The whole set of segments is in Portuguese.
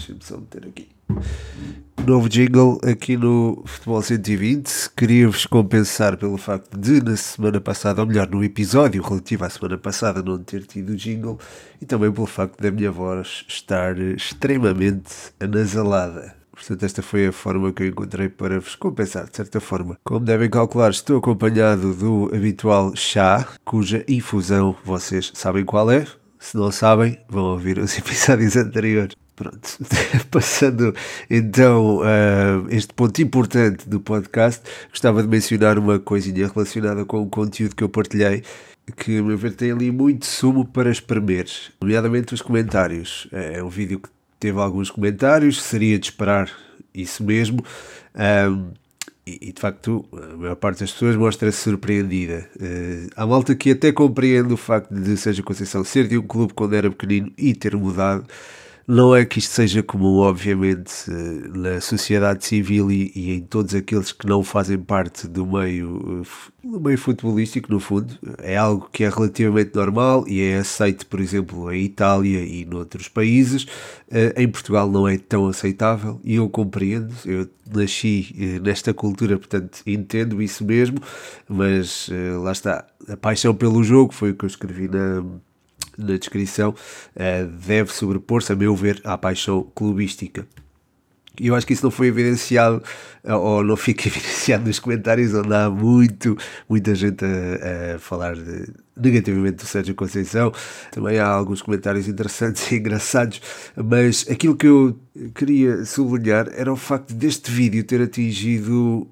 Deixa-me só meter aqui. Novo jingle aqui no Futebol 120. Queria-vos compensar pelo facto de, na semana passada, ou melhor, no episódio relativo à semana passada, não ter tido jingle e também pelo facto da minha voz estar extremamente anasalada. Portanto, esta foi a forma que eu encontrei para vos compensar, de certa forma. Como devem calcular, estou acompanhado do habitual chá, cuja infusão vocês sabem qual é. Se não sabem, vão ouvir os episódios anteriores. Pronto, passando então uh, este ponto importante do podcast, gostava de mencionar uma coisinha relacionada com o conteúdo que eu partilhei, que a meu ver tem ali muito sumo para espremer, nomeadamente os comentários. É um vídeo que teve alguns comentários, seria de esperar isso mesmo. Um, e, de facto, a maior parte das pessoas mostra-se surpreendida. Uh, há malta que até compreende o facto de Sérgio Conceição ser de um clube quando era pequenino e ter mudado. Não é que isto seja comum, obviamente, eh, na sociedade civil e, e, em todos aqueles que não fazem parte do meio, eh, do meio futebolístico, no fundo. É algo que é relativamente normal e é aceito, por exemplo, em Itália e noutros países. Eh, em Portugal não é tão aceitável e eu compreendo. Eu nasci nesta cultura, portanto entendo isso mesmo, mas lá está. A paixão pelo jogo foi o que eu escrevi na na descrição, uh, deve sobrepor-se, a meu ver, à paixão clubística. E eu acho que isso não foi evidenciado, eh, ou não fica evidenciado nos comentários, onde há muito, muita gente a, a falar de, negativamente do Sérgio Conceição. Também há alguns comentários interessantes e engraçados, mas aquilo que eu queria sublinhar era o facto deste vídeo ter atingido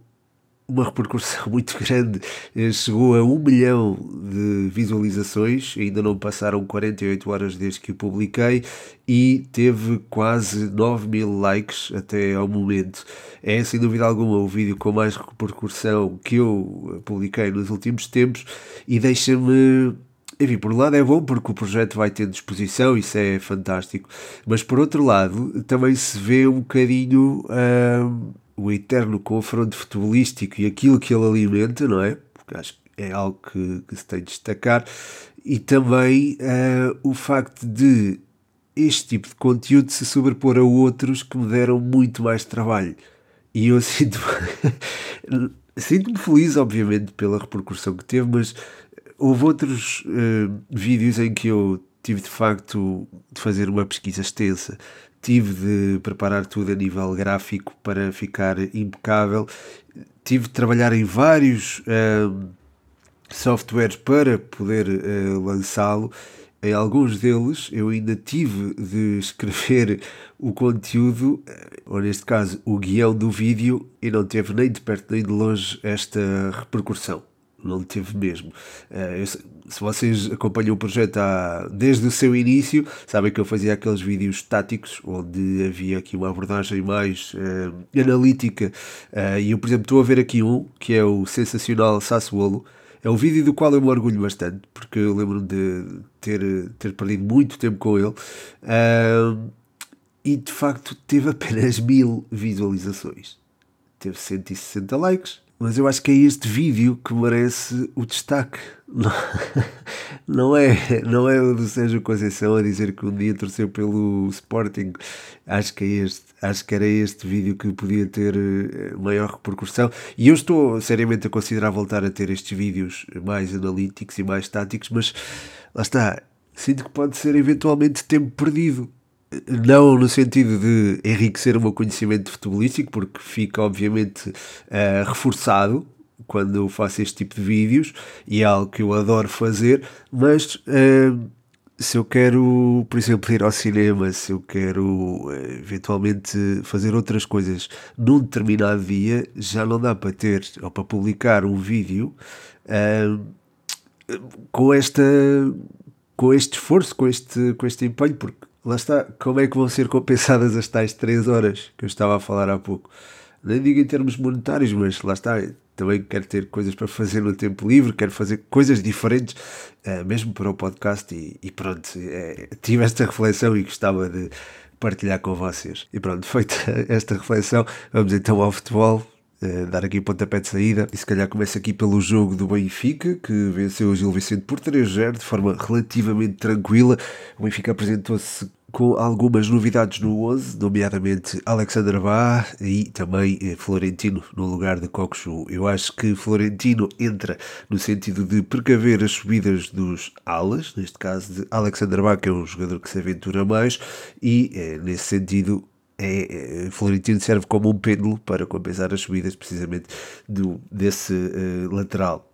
uma repercussão muito grande, eh, chegou a um milhão de visualizações, ainda não passaram 48 horas desde que o publiquei e teve quase 9 mil likes até ao momento. É sem dúvida alguma o vídeo com mais repercussão que eu publiquei nos últimos tempos e deixa-me enfim, por um lado é bom porque o projeto vai ter disposição, isso é fantástico, mas por outro lado também se vê um bocadinho. Hum, o eterno confronto futebolístico e aquilo que ele alimenta, não é? Porque acho que é algo que, que se tem de destacar. E também uh, o facto de este tipo de conteúdo se sobrepor a outros que me deram muito mais trabalho. E eu sinto-me sinto feliz, obviamente, pela repercussão que teve, mas houve outros uh, vídeos em que eu tive de facto de fazer uma pesquisa extensa tive de preparar tudo a nível gráfico para ficar impecável. Tive de trabalhar em vários uh, softwares para poder uh, lançá-lo. Em alguns deles eu ainda tive de escrever o conteúdo, eh, ou neste caso o guião do vídeo, e não teve nem de perto nem de longe esta repercussão não teve mesmo. Uh, eu, se vocês acompanham o projeto há, desde o seu início, sabem que eu fazia aqueles vídeos táticos onde havia aqui uma abordagem mais uh, analítica. Uh, e eu, por exemplo, estou a ver aqui um que é o sensacional Sassuolo. É um vídeo do qual eu me orgulho bastante, porque eu lembro-me de ter, ter perdido muito tempo com ele. e de facto teve apenas mil visualizações. Teve 160 likes mas eu acho que é este vídeo que merece o destaque. Não, não é, não é o do Sérgio Conceição a dizer que um dia torceu pelo Sporting. Acho que é este. Acho que era este vídeo que podia ter eh, maior repercussão. E eu estou seriamente a considerar voltar a ter estes vídeos mais analíticos e mais táticos, mas lá está. Sinto que pode ser eventualmente tempo perdido não no sentido de enriquecer o meu conhecimento futebolístico, porque fica obviamente uh, reforçado quando faço este tipo de vídeos e é algo que eu adoro fazer, mas uh, se eu quero, por exemplo, ir ao cinema, se eu quero uh, eventualmente fazer outras coisas num determinado dia, já não dá para ter ou para publicar um vídeo com esta com este esforço, com este, com este empenho, porque lá está, como é que vão ser compensadas as tais 3 horas que eu estava a falar há pouco? Nem digo em termos monetários, mas lá está, também quero ter coisas para fazer no tempo livre, quero fazer coisas diferentes, uh, mesmo para o podcast, e, e pronto, é, tive esta reflexão e gostava de partilhar com vocês. E pronto, feita esta reflexão, vamos então ao futebol. Uh, dar aqui pontapé de saída. E se calhar começa aqui pelo jogo do Benfica, que venceu o Gil Vicente por 3-0 de forma relativamente tranquila. O Benfica apresentou-se com algumas novidades no 11, nomeadamente Alexander Bá e também eh, Florentino no lugar de Coxu. Eu acho que Florentino entra no sentido de precaver as subidas dos alas, neste caso de Alexander Bá, que é um jogador que se aventura mais, e eh, nesse sentido é, é, Florentino serve como um pêndulo para compensar as subidas precisamente do, desse uh, lateral.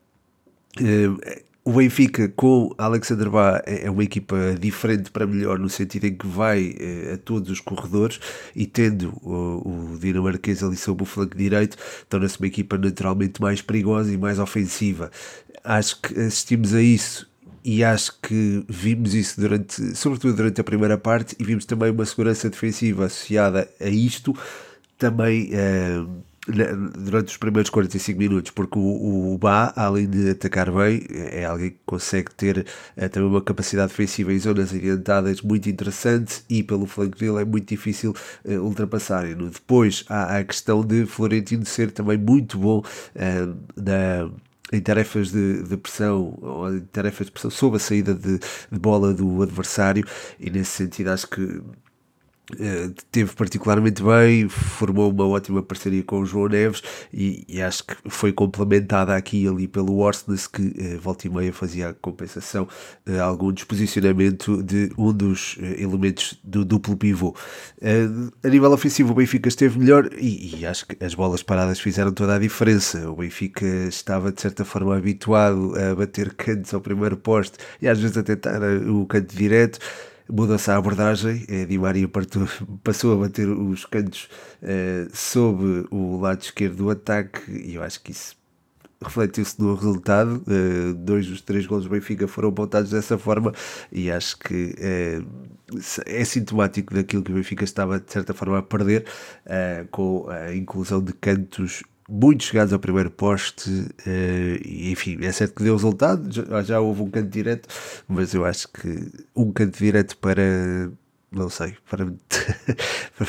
Uh, o Benfica com Alexander Bá é, é uma equipa diferente para melhor no sentido em que vai uh, a todos os corredores e tendo o, o dinamarquês ali sob o flanco direito torna-se uma equipa naturalmente mais perigosa e mais ofensiva. Acho que assistimos a isso e acho que vimos isso durante, sobretudo durante a primeira parte, e vimos também uma segurança defensiva associada a isto, também uh, durante os primeiros 45 minutos, porque o, o Bá, além de atacar bem, é alguém que consegue ter uh, também uma capacidade defensiva em zonas orientadas muito interessante e pelo flanco dele é muito difícil uh, ultrapassar. Depois há a questão de Florentino ser também muito bom na em tarefas de, de, pressão ou em tarefas de pressão sob a saída de, de bola do adversário e nesse sentido acho que Uh, teve particularmente bem, formou uma ótima parceria com o João Neves e, e acho que foi complementada aqui e ali pelo Orsnes que uh, volta e meia fazia a compensação uh, algum desposicionamento de um dos elementos do duplo pivô. a nível ofensivo o Benfica esteve melhor e, e, acho que as bolas paradas fizeram toda a diferença. O Benfica estava de certa forma habituado a bater cantos ao primeiro poste e às vezes a tentar o canto direto muda-se a abordagem. É, Di Maria passou a bater os cantos uh, sob o lado esquerdo do ataque e eu acho que isso refletiu-se no resultado. Uh, dois dos três gols do Benfica foram apontados dessa forma e acho que uh, é sintomático daquilo que o Benfica estava de certa forma a perder uh, com a inclusão de cantos muito chegados ao primeiro poste, uh, e, enfim, é certo que deu resultado, já, já houve um canto direto, mas eu acho que um canto direto para não sei, para, para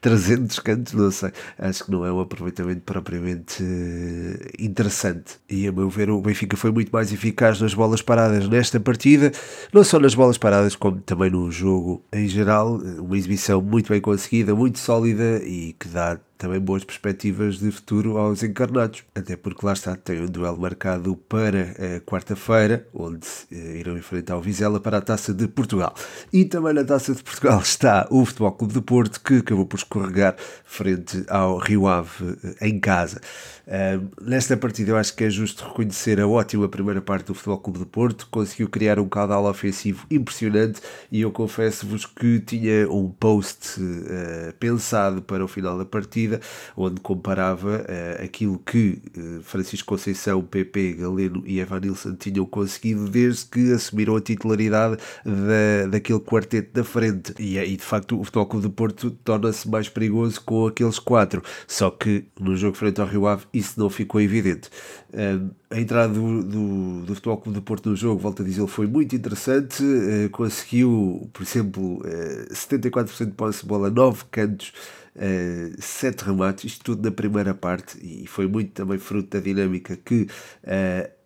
300 cantos, não sei. Acho que não é um aproveitamento propriamente uh, interessante. E a meu ver, o Benfica foi muito mais eficaz nas bolas paradas nesta partida, não só nas bolas paradas, como também no jogo em geral. Uma exibição muito bem conseguida, muito sólida e que dá também boas perspectivas de futuro aos encarnados, até porque lá está, tem um duelo marcado para quarta-feira, onde eh, irão enfrentar o Vizela para a Taça de Portugal. E também na Taça de Portugal está o Futebol Clube de Porto, que acabou por escorregar frente ao Rio Ave eh, em casa. Nesta partida eu acho que é justo reconhecer a ótima primeira parte do Futebol Clube de Porto, conseguiu criar um caudal ofensivo impressionante e eu confesso-vos que tinha um post uh, pensado para o final da partida, onde comparava uh, aquilo que Francisco Conceição, PP, Galeno e Evanilson tinham conseguido desde que assumiram a titularidade da, daquele quarteto da frente e, e de facto o Futebol Clube de Porto torna-se mais perigoso com aqueles quatro, só que no jogo frente ao Rio Ave isso não ficou evidente. Uh, a entrada do, do, do Futebol Clube de Porto no jogo, volto a dizer, foi muito interessante. Uh, conseguiu, por exemplo, uh, eh, 74% de posse de bola, 9 cantos, uh, 7 remates, isto tudo na primeira parte, e foi muito também fruto da dinâmica que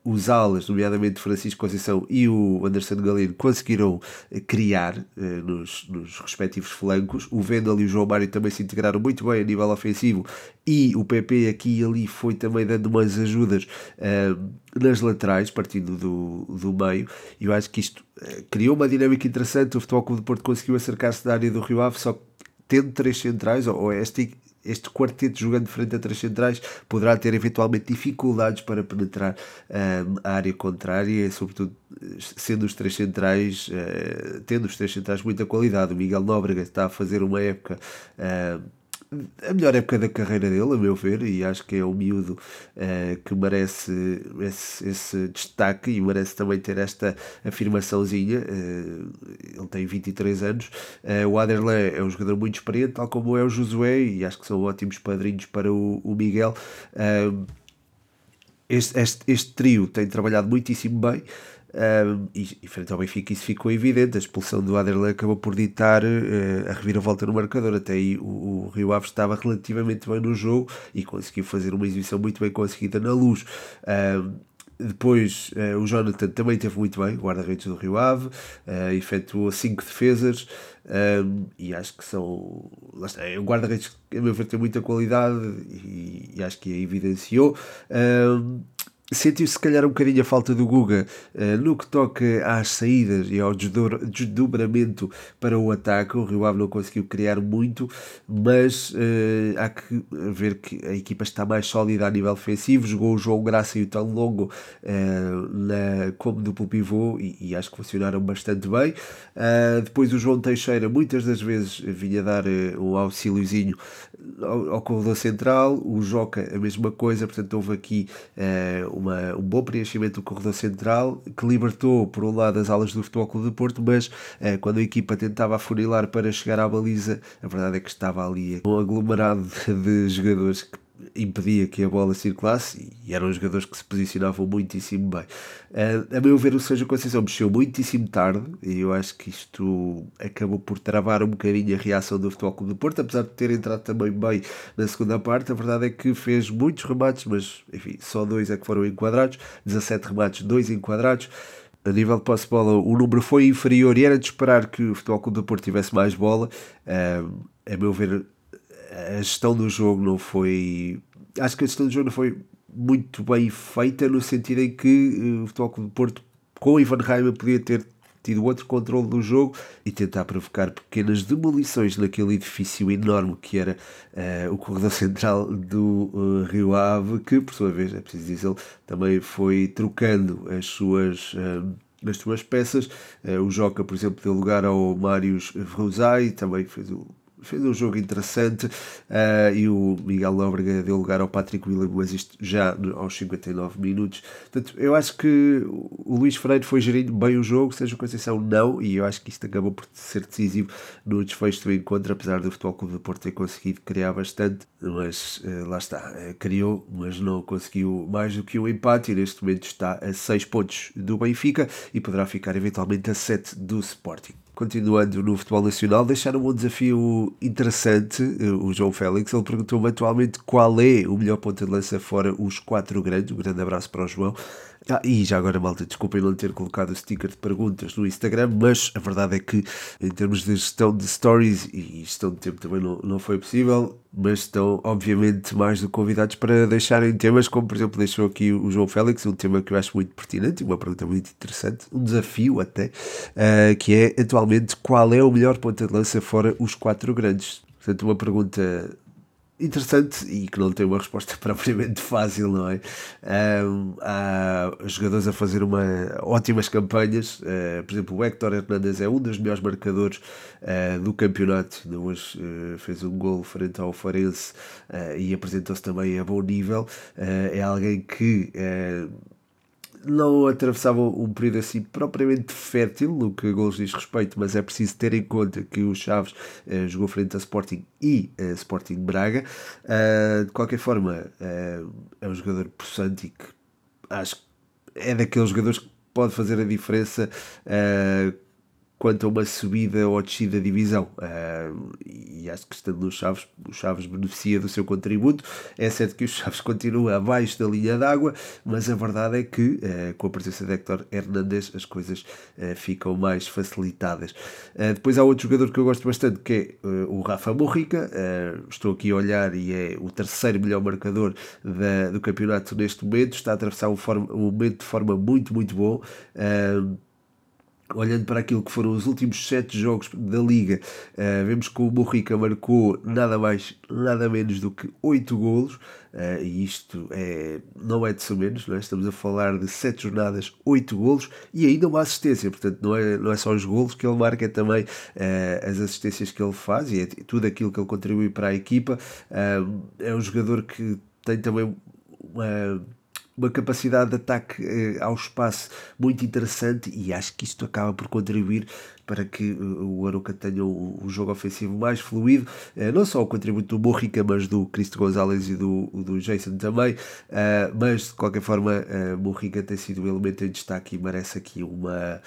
os alas, nomeadamente Francisco Conceição e o Anderson Galeno, conseguiram eh, criar eh, nos, nos, respectivos flancos. O Vendel e o João Mário também se integraram muito bem a nível ofensivo e o PP aqui e ali foi também dando umas ajudas eh, nas laterais, partindo do, do meio. Eu acho que isto criou uma dinâmica interessante. O Futebol Clube de Porto conseguiu acercar-se da área do Rio Ave, só tendo três centrais, ou, ou este este quarteto jogando frente a três centrais poderá ter eventualmente dificuldades para penetrar um, a área contrária, sobretudo sendo os três centrais, uh, tendo os três centrais muita qualidade. O Miguel Nóbrega está a fazer uma época. Uh, a melhor época da carreira dele, a meu ver, e acho que é um miúdo uh, que merece esse, esse, destaque e merece também ter esta afirmaçãozinha. Uh, ele tem 23 anos. Uh, o Aderlan é um jogador muito experiente, tal como é o Josué, e acho que são ótimos padrinhos para o, o Miguel. Este, este, este, trio tem trabalhado muitíssimo bem. Um, e, e frente ao Benfica isso ficou evidente, a expulsão do Aderlan acabou por ditar uh, a reviravolta no marcador, até aí o, o, Rio Ave estava relativamente bem no jogo e conseguiu fazer uma exibição muito bem conseguida na luz. Um, depois uh, o Jonathan também teve muito bem, guarda-redes do Rio Ave, uh, efetuou 5 defesas um, e acho que são. Lá está, é um guarda-redes que a meu ver tem muita qualidade e, e acho que a evidenciou. Um, sentiu se calhar um bocadinho a falta do Guga uh, no que toca às saídas e ao desdobramento para o ataque. O Rio Ave não conseguiu criar muito, mas uh, há que ver que a equipa está mais sólida a nível ofensivo. Jogou o João Graça e o Tão Longo uh, na, como duplo pivô e, e, acho que funcionaram bastante bem. depois o João Teixeira muitas das vezes vinha dar um auxíliozinho ao, ao corredor central. O Joca a mesma coisa, portanto houve aqui uma, um bom preenchimento do corredor central que libertou, por um lado, as alas do Futebol Clube de Porto, mas eh, quando a equipa tentava afunilar para chegar à baliza, a verdade é que estava ali um aglomerado de jogadores que impedia que a bola circulasse e eram jogadores que se posicionavam muitíssimo bem. Uh, a meu ver, o Sérgio Conceição mexeu muitíssimo tarde e eu acho que isto acabou por travar um bocadinho a reação do Futebol Clube do Porto, apesar de ter entrado também bem na segunda parte. A verdade é que fez muitos remates, mas enfim, só dois é que foram enquadrados 17 remates, dois enquadrados a nível de posse de bola o número foi inferior e era de esperar que o Futebol Clube do Porto tivesse mais bola. Uh, a meu ver, a gestão do jogo não foi. Acho que a gestão do jogo não foi muito bem feita, no sentido em que uh, o Futebol Clube do Porto, com o Ivan Reimer, podia ter tido outro controle do jogo e tentar provocar pequenas demolições naquele edifício enorme que era uh, o corredor central do uh, Rio Ave, que por sua vez, é preciso dizer, também foi trocando as suas. Uh, nas suas peças, o Joca, por exemplo, deu lugar ao Marius Rosai, também fez o fez um jogo interessante uh, e o Miguel Nóbrega deu lugar ao Patrick William, mas isto já aos 59 minutos. Portanto, eu acho que o Luís Freire foi gerindo bem o jogo, seja o Conceição não, e eu acho que isto acabou por ser decisivo no desfecho do encontro, apesar do Futebol Clube do Porto ter conseguido criar bastante, mas uh, lá está, uh, criou, mas não conseguiu mais do que um empate e neste momento está a 6 pontos do Benfica e poderá ficar eventualmente a 7 do Sporting continuando no futebol nacional, deixaram um desafio interessante. O João Félix ele perguntou-me atualmente qual é o melhor ponto de lança fora os quatro grandes. Um grande abraço para o João. Ah, e já agora, malta, desculpem não ter colocado o sticker de perguntas no Instagram, mas a verdade é que, em termos de gestão de stories e gestão de tempo também não, não foi possível, mas estão, obviamente, mais do que convidados para deixarem temas, como por exemplo deixou aqui o João Félix, um tema que eu acho muito pertinente, uma pergunta muito interessante, um desafio até, uh, que é atualmente qual é o melhor ponta de lança fora os quatro grandes. Portanto, uma pergunta interessante e que não tem uma resposta propriamente fácil, não é? Um, há jogadores a fazer uma, ótimas campanhas, uh, por exemplo, o Héctor Hernandes é um dos melhores marcadores uh, do campeonato, hoje uh, fez um gol frente ao Farense e apresentou-se também a bom nível, é alguém que não atravessavam um período assim propriamente fértil no que gols diz respeito, mas é preciso ter em conta que o Chaves eh, jogou frente a Sporting e a Sporting Braga. Uh, de qualquer forma, uh, é um jogador possante e que acho que é daqueles jogadores que pode fazer a diferença uh, quanto a uma subida ou descida da divisão. Uh, e acho que estando nos Chaves, o Chaves beneficia do seu contributo. É certo que o Chaves continua abaixo da linha d'água, mas a verdade é que uh, com a presença de Héctor Hernandes as coisas uh, ficam mais facilitadas. depois há outro jogador que eu gosto bastante que é o Rafa Morrica. estou aqui a olhar e é o terceiro melhor marcador da, do campeonato neste momento. Está a atravessar um, um momento de forma muito, muito bom olhando para aquilo que foram os últimos sete jogos da Liga, uh, vemos que o Morrica marcou nada mais, nada menos do que oito golos, uh, e isto é, não é de menos, não é? estamos a falar de sete jornadas, oito golos, e ainda uma assistência, portanto não é, não é só os golos que ele marca, é também uh, as assistências que ele faz, e é tudo aquilo que ele contribui para a equipa, é um jogador que tem também uma uma capacidade de ataque eh, ao espaço muito interessante e acho que isto acaba por contribuir para que eh, o Aroca tenha o jogo ofensivo mais fluido, eh, não só o contributo do Morrica, mas do Cristo Gonzalez e do, do Jason também, mas de qualquer forma Morrica tem sido um elemento em destaque e merece aqui uma,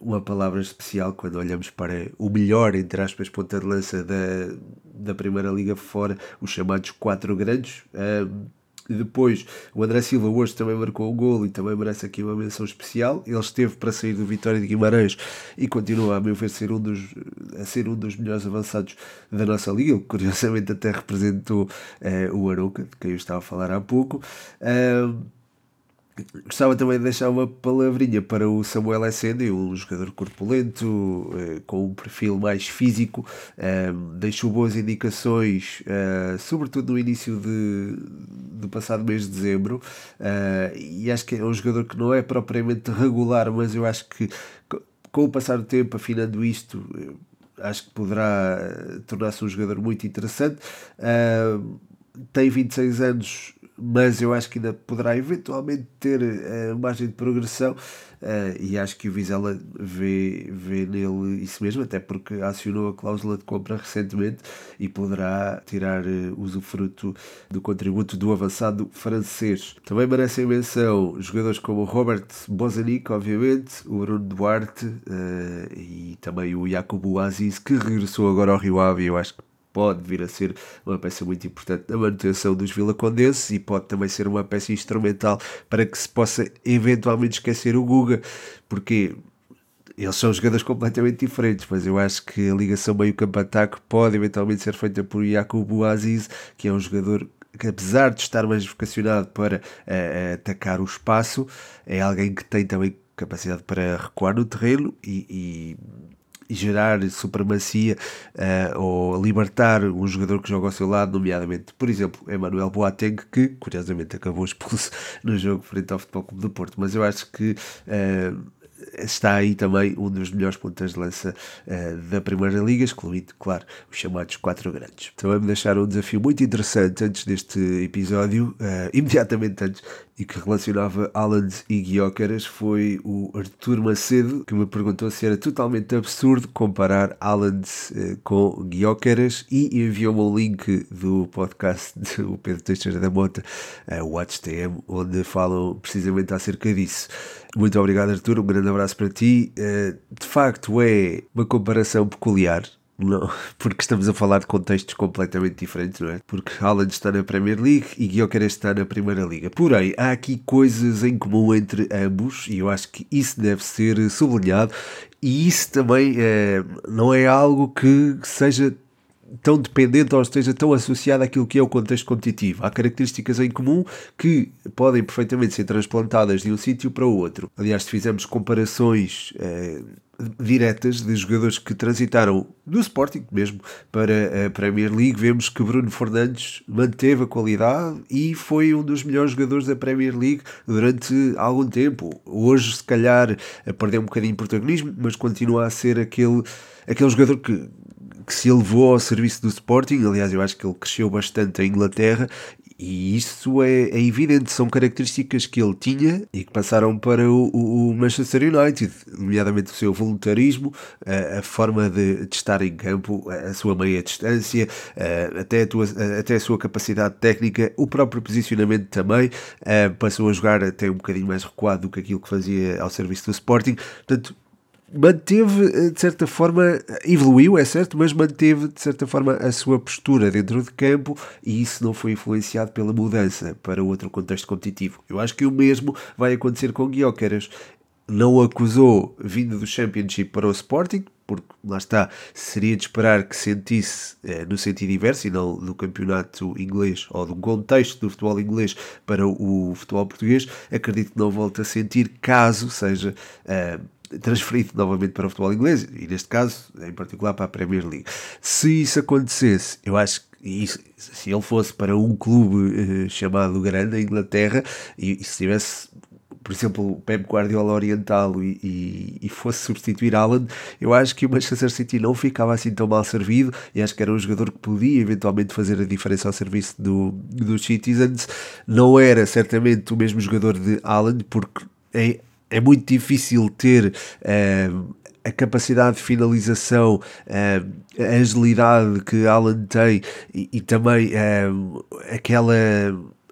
uma palavra especial quando olhamos para o melhor, entre aspas, ponta de lança da, da Primeira Liga fora, os chamados quatro grandes. E depois o André Silva hoje também marcou o gol e também merece aqui uma menção especial. Ele esteve para sair do Vitória de Guimarães e continua a meu ver ser um dos, a ser um dos melhores avançados da nossa liga. Ele curiosamente até representou eh, o Arouca, de quem eu estava a falar há pouco. Gostava também de deixar uma palavrinha para o Samuel Essende, um jogador corpulento, eh, com um perfil mais físico, eh, deixou boas indicações, eh, sobretudo no início de, do passado mês de dezembro, e acho que é um jogador que não é propriamente regular, mas eu acho que com o passar do tempo, afinando isto, acho que poderá tornar-se um jogador muito interessante. tem 26 anos, mas eu acho que ainda poderá eventualmente ter uh, margem de progressão uh, e acho que o Vizela vê, vê nele isso mesmo, até porque acionou a cláusula de compra recentemente e poderá tirar uh, usufruto do contributo do avançado francês. Também merecem menção jogadores como Robert Bozanic, obviamente, o Bruno Duarte uh, e também o Jacobo Aziz, que regressou agora ao Rio Ave, eu acho que pode vir a ser uma peça muito importante na manutenção dos Vilacondenses e pode também ser uma peça instrumental para que se possa eventualmente esquecer o Guga, porque eles são jogadores completamente diferentes, mas eu acho que a ligação meio-campo-ataque pode eventualmente ser feita por Jacob Aziz, que é um jogador que apesar de estar mais vocacionado para uh, atacar o espaço, é alguém que tem também capacidade para recuar no terreno e, e gerar supremacia uh, ou libertar um jogador que joga ao seu lado, nomeadamente, por exemplo, Emmanuel Boateng, que curiosamente acabou expulso no jogo frente ao Futebol Clube do Porto. Mas eu acho que uh, está aí também um dos melhores pontas de lança uh, da Primeira Liga, excluindo, claro, os chamados quatro grandes. Também me deixaram um desafio muito interessante antes deste episódio, uh, imediatamente antes, e que relacionava Alan e Guiócaras, foi o Artur Macedo, que me perguntou se era totalmente absurdo comparar Alan uh, com Guiócaras e enviou-me um link do podcast do Pedro Teixeira da Mota, uh, Watch TM, onde falam precisamente acerca disso. Muito obrigado, Artur. Um grande abraço para ti. Uh, de facto, é uma comparação peculiar. Não, porque estamos a falar de contextos completamente diferentes, não é? Porque Haaland está na Premier League e Gyökeres está na Primeira Liga. Porém, há aqui coisas em comum entre ambos e eu acho que isso deve ser sublinhado. E isso também é, não é algo que seja tão dependente ou esteja tão associado àquilo que é o contexto competitivo. Há características em comum que podem perfeitamente ser transplantadas de um sítio para o outro. Aliás, se fizermos comparações eh, diretas de jogadores que transitaram do Sporting mesmo para a Premier League, vemos que Bruno Fernandes manteve a qualidade e foi um dos melhores jogadores da Premier League durante algum tempo. Hoje, se calhar, perdeu um bocadinho de protagonismo, mas continua a ser aquele, aquele jogador que que se elevou ao serviço do Sporting. Aliás, eu acho que ele cresceu bastante em Inglaterra e isso é, é, evidente, são características que ele tinha e que passaram para o, o Manchester United, nomeadamente o seu voluntarismo, a, a forma de, de, estar em campo, a, a sua meia distância, a, até, a tua, até a sua capacidade técnica, o próprio posicionamento também. passou a jogar até um bocadinho mais recuado do que aquilo que fazia ao serviço do Sporting. Portanto, manteve, eh, de certa forma, evoluiu, é certo, mas manteve, de certa forma, a sua postura dentro de campo e isso não foi influenciado pela mudança para outro contexto competitivo. Eu acho que o mesmo vai acontecer com Guióqueras. Não acusou vindo do Championship para o Sporting, porque lá está, seria de esperar que sentisse eh, no sentido inverso e não do campeonato inglês ou do contexto do futebol inglês para o, o futebol português. Acredito que não volte a sentir caso seja. Eh, transferido novamente para o futebol inglês e neste caso em particular para a Premier League. Se isso acontecesse, eu acho que isso, se ele fosse para um clube uh, chamado grande, a Inglaterra, e, e se tivesse por exemplo, o Pep Guardiola orientá-lo e, e, e, fosse substituir Alan, eu acho que o Manchester City não ficava assim tão mal servido e acho que era um jogador que podia eventualmente fazer a diferença ao serviço do, dos Citizens. Não era certamente o mesmo jogador de Alan, porque é, é muito difícil ter uh, a capacidade de finalização, uh, a agilidade que Alan tem e, e também uh, aquela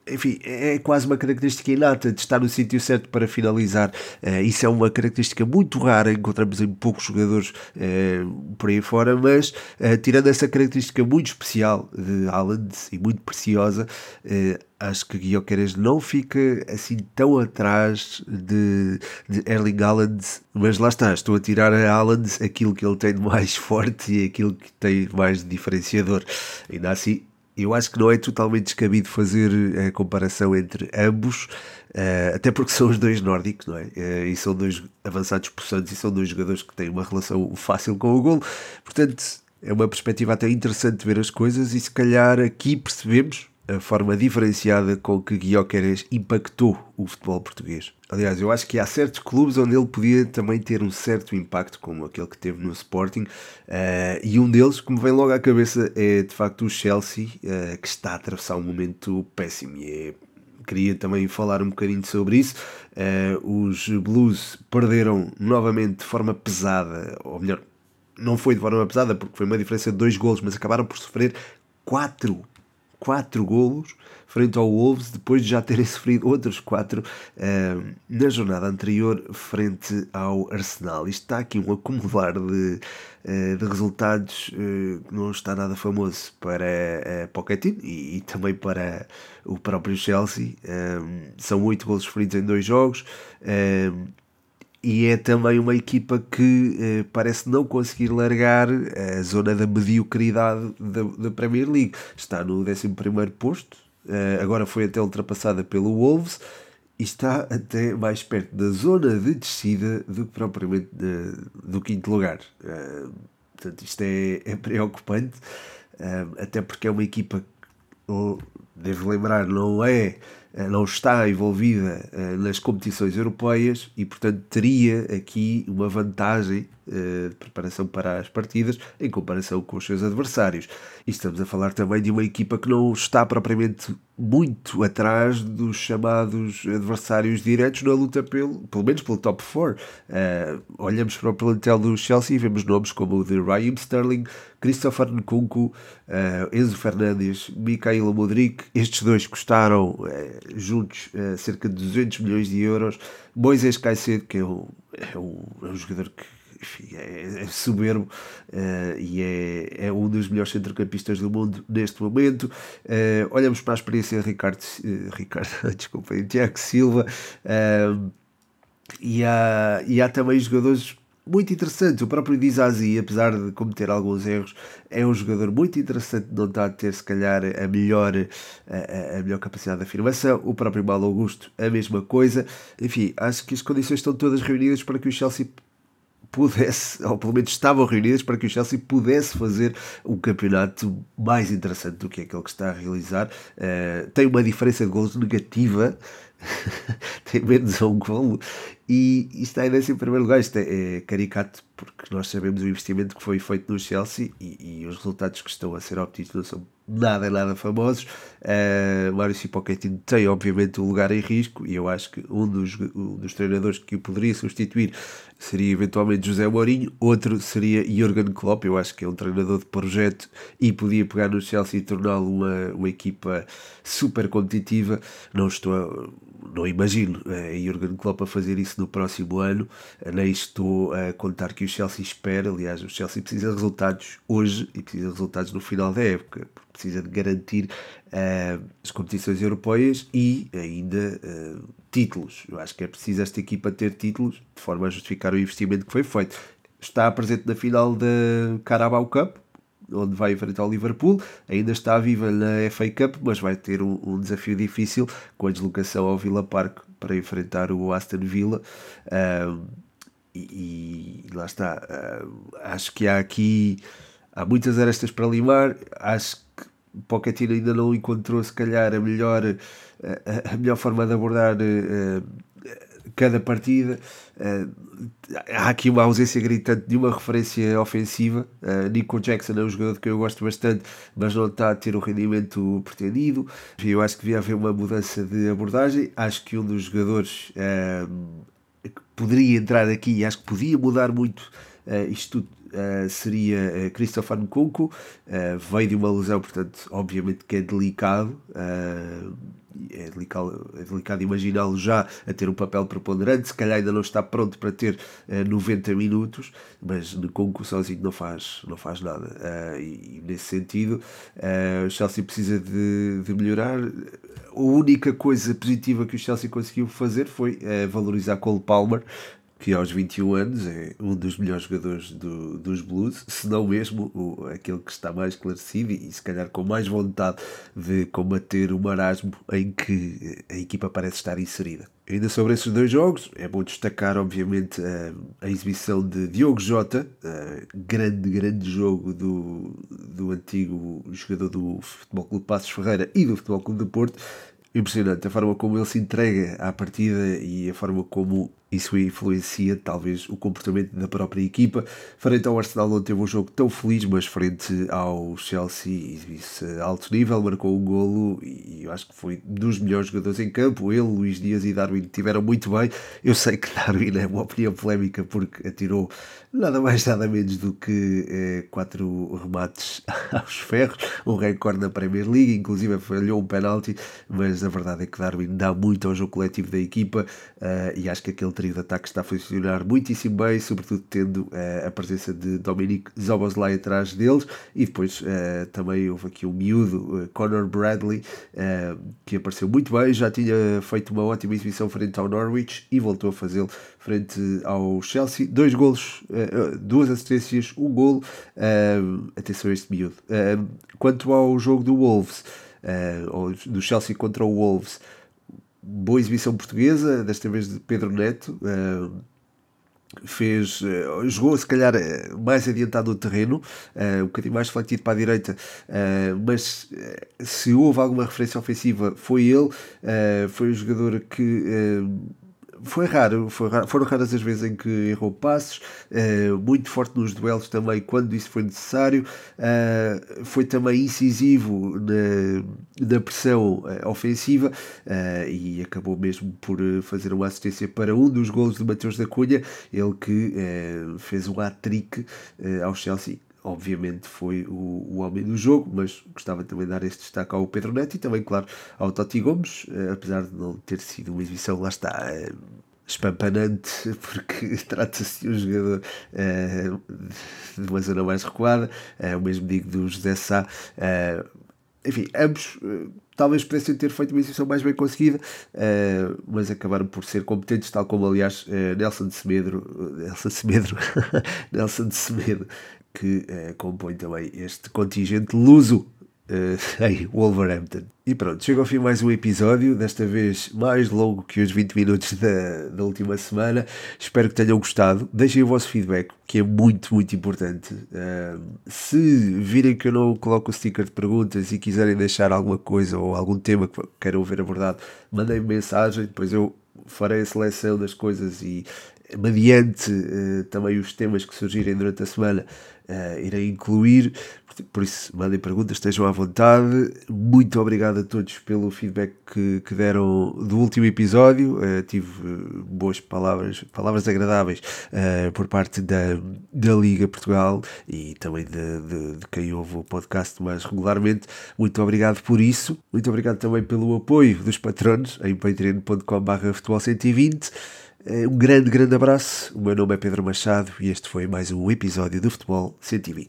enfim, é quase uma característica inata de estar no sítio certo para finalizar. Uh, isso é uma característica muito rara, encontramos em poucos jogadores uh, por aí fora, mas uh, tirando essa característica muito especial de Haaland e muito preciosa, acho que Guilherme não fica assim tão atrás de, de Erling Haaland, mas lá está, estou a tirar a Haaland aquilo que ele tem de mais forte e aquilo que tem mais de diferenciador. Ainda assim, eu acho que não é totalmente descabido fazer a comparação entre ambos, uh, até porque são os dois nórdicos, não é? Uh, e são dois avançados possantes e são dois jogadores que têm uma relação fácil com o golo. Portanto, é uma perspectiva até interessante ver as coisas e se calhar aqui percebemos a forma diferenciada com que Guioqueres impactou o futebol português. Aliás, eu acho que há certos clubes onde ele podia também ter um certo impacto, como aquele que teve no Sporting, uh, e um deles que me vem logo à cabeça é de facto o Chelsea, uh, que está a atravessar um momento péssimo. E é, queria também falar um bocadinho sobre isso. Uh, os Blues perderam novamente de forma pesada, ou melhor, não foi de forma pesada porque foi uma diferença de dois golos, mas acabaram por sofrer quatro quatro golos frente ao Wolves, depois de já terem sofrido outros quatro uh, na jornada anterior frente ao Arsenal. Isto está aqui um acumular de, uh, de resultados uh, que não está nada famoso para uh, Pochettino e, e, também para o próprio Chelsea. são oito golos sofridos em dois jogos e é também uma equipa que eh, parece não conseguir largar a zona da mediocridade da, da Premier League. Está no 11 posto, eh, agora foi até ultrapassada pelo Wolves e está até mais perto da zona de descida do que propriamente de, do quinto lugar. Eh, portanto, isto é, é preocupante, eh, até porque é uma equipa que, devo lembrar, não é não está envolvida eh, nas competições europeias e, portanto, teria aqui uma vantagem eh, de preparação para as partidas em comparação com os seus adversários. E estamos a falar também de uma equipa que não está propriamente muito atrás dos chamados adversários diretos na luta pelo, pelo menos pelo top 4. Uh, olhamos para o plantel do Chelsea e vemos nomes como o de Raheem Sterling, Christopher Nkunku, Enzo Fernandes, Mikhail Modric. Estes dois custaram juntos cerca de 200 milhões de euros. Moisés Caicedo, que é um, é um, é um jogador que enfim, é, é soberbo uh, e é, é um dos melhores centrocampistas do mundo neste momento. Uh, olhamos para a experiência de Ricardo, uh, Ricardo desculpa, Tiago Silva e, há, e há também jogadores muito interessantes. O próprio Dizazi, apesar de cometer alguns erros, é um jogador muito interessante, não está a ter se calhar a melhor, a, a melhor capacidade de afirmação. O próprio Malo Augusto, a mesma coisa. Enfim, acho que as condições estão todas reunidas para que o Chelsea pudesse, ou pelo menos estavam reunidas para que o Chelsea pudesse fazer um campeonato mais interessante do que aquele que está a realizar. Uh, tem uma diferença de gols negativa, tem menos a um golo e, está ainda assim em primeiro lugar. Isto é, é, caricato porque nós sabemos o investimento que foi feito no Chelsea e, e os resultados que estão a ser obtidos não são nada, nada famosos. Uh, Maurício Pochettino tem, obviamente, um lugar em risco e eu acho que um dos, um dos treinadores que o poderia substituir seria eventualmente José Mourinho, outro seria Jurgen Klopp. Eu acho que é um treinador de projeto e podia pegar no Chelsea e torná-lo uma, uma equipa super competitiva. Não estou a, não imagino a Jurgen Klopp a fazer isso no próximo ano, nem estou a contar que o Chelsea espera. Aliás, o Chelsea precisa de resultados hoje e precisa de resultados no final da época, precisa de garantir uh, as competições europeias e ainda uh, títulos. Eu acho que é preciso esta equipa ter títulos de forma a justificar o investimento que foi feito. Está presente na final da Carabao Cup, onde vai enfrentar o Liverpool. Ainda está viva na FA Cup, mas vai ter um, um desafio difícil com a deslocação ao Villa Park para enfrentar o Aston Villa. Uh, e, e, lá está. Uh, acho que há aqui há muitas arestas para limar. Acho que Pochettino ainda não encontrou, se calhar, a melhor, a, a melhor forma de abordar uh, cada partida. Uh, há aqui uma ausência gritante de uma referência ofensiva. Nico Jackson é um jogador que eu gosto bastante, mas não está a ter o rendimento pretendido. Eu acho que devia haver uma mudança de abordagem. Acho que um dos jogadores que poderia entrar aqui acho que podia mudar muito uh, isto Uh, seria uh, Christopher Nkunku, uh, veio de uma lesão, portanto, obviamente que é delicado, é delicado, é delicado imaginá-lo já a ter um papel preponderante, se calhar ainda não está pronto para ter uh, 90 minutos, mas Nkunku sozinho não faz, não faz nada. Uh, e, e, nesse sentido, uh, o Chelsea precisa de, de, melhorar. A única coisa positiva que o Chelsea conseguiu fazer foi valorizar Cole Palmer, que aos 21 anos é um dos melhores jogadores do, dos Blues, se não mesmo o, aquele que está mais esclarecido e, se calhar com mais vontade de combater o marasmo em que a equipa parece estar inserida. Ainda sobre esses dois jogos, é bom destacar, obviamente, a, a exibição de Diogo Jota, grande, grande jogo do, do antigo jogador do Futebol Clube Passos Ferreira e do Futebol Clube de Porto, impressionante a forma como ele se entrega à partida e a forma como isso influencia talvez o comportamento da própria equipa. Frente ao Arsenal não teve um jogo tão feliz, mas frente ao Chelsea, isso alto nível, marcou um golo e eu acho que foi dos melhores jogadores em campo. Ele, Luís Dias e Darwin tiveram muito bem. Eu sei que Darwin é uma opinião polémica porque atirou nada mais nada menos do que eh, quatro remates aos ferros, um recorde na Premier League, inclusive falhou um penalti, mas a verdade é que Darwin dá muito ao jogo coletivo da equipa uh, e acho que aquele trio de ataque está a funcionar muitíssimo bem, sobretudo tendo uh, a presença de Dominic Zoboslai atrás deles. E depois uh, também houve aqui um miúdo, Conor Bradley, que apareceu muito bem, já tinha feito uma ótima exibição frente ao Norwich e voltou a fazê-lo frente ao Chelsea. Dois golos, duas assistências, um golo. atenção a este miúdo. quanto ao jogo do Wolves, do Chelsea contra o Wolves, boa exibição portuguesa, desta vez de Pedro Neto. Fez, jogou se calhar mais adiantado no terreno, um bocadinho mais flantido para a direita, mas se houve alguma referência ofensiva foi ele, foi o jogador que foi raro, foi raro, foram raras as vezes em que errou passos, uh, muito forte nos duelos também quando isso foi necessário, uh, foi também incisivo na, na pressão uh, ofensiva e acabou mesmo por fazer uma assistência para um dos golos de Mateus da Cunha, ele que fez um hat-trick ao Chelsea obviamente foi o, o homem do jogo, mas gostava também de dar este destaque ao Pedro Neto e também, claro, ao Totti Gomes, eh, apesar de não ter sido uma exibição, lá está, eh, espampanante, porque trata-se de um jogador uh, de uma zona mais recuada, uh, o mesmo digo do José Sá. Uh, enfim, ambos talvez pudessem ter feito uma exibição mais bem conseguida, mas acabaram por ser competentes, tal como aliás Nelson de Semedro, Nelson de Semedro, Nelson de Semedo que uh, compõe também este contingente luso uh, em Wolverhampton. E pronto, chega ao fim mais um episódio, desta vez mais longo que os 20 minutos da, da última semana. Espero que tenham gostado. Deixem o vosso feedback, que é muito, muito importante. Uh, se virem que eu não coloco o sticker de perguntas e quiserem deixar alguma coisa ou algum tema que queiram ver abordado, mandem-me mensagem, depois eu farei a seleção das coisas e mediante uh, também os temas que surgirem durante a semana, uh, irei incluir. Por isso, mandem perguntas, estejam à vontade. Muito obrigado a todos pelo feedback que, que deram do último episódio. Uh, tive boas palavras, palavras agradáveis uh, por parte da, da Liga Portugal e também de, de, de, quem ouve o podcast mais regularmente. Muito obrigado por isso. Muito obrigado também pelo apoio dos patronos em patreon.com.br futebol 120. Eh, um grande, grande abraço. O meu nome é Pedro Machado e este foi mais um episódio do Futebol 120.